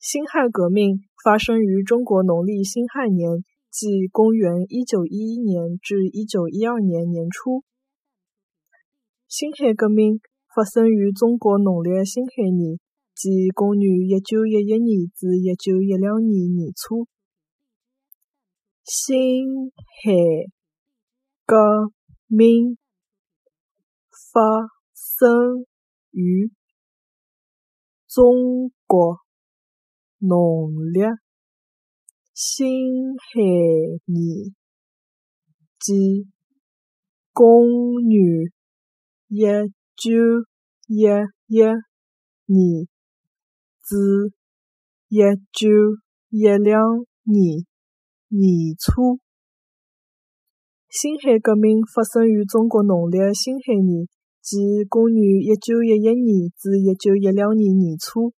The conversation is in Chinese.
辛亥革命发生于中国农历辛亥年，即公元一九一一年至一九一二年年初。辛亥革命发生于中国农历辛亥年，即公元一九一一年至一九一两年年初。辛亥革命发生于中国。农历辛亥年，即公元一九一一年至一九一两年年初。辛亥革命发生于中国农历辛亥年，即公元一九一一年至一九一两年年初。